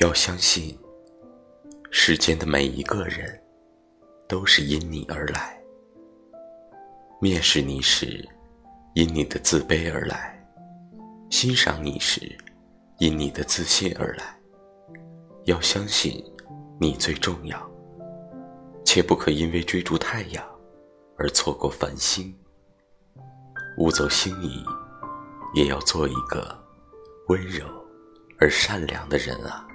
要相信，世间的每一个人，都是因你而来；蔑视你时，因你的自卑而来；欣赏你时，因你的自信而来。要相信，你最重要，切不可因为追逐太阳而错过繁星。勿走心移，也要做一个温柔而善良的人啊！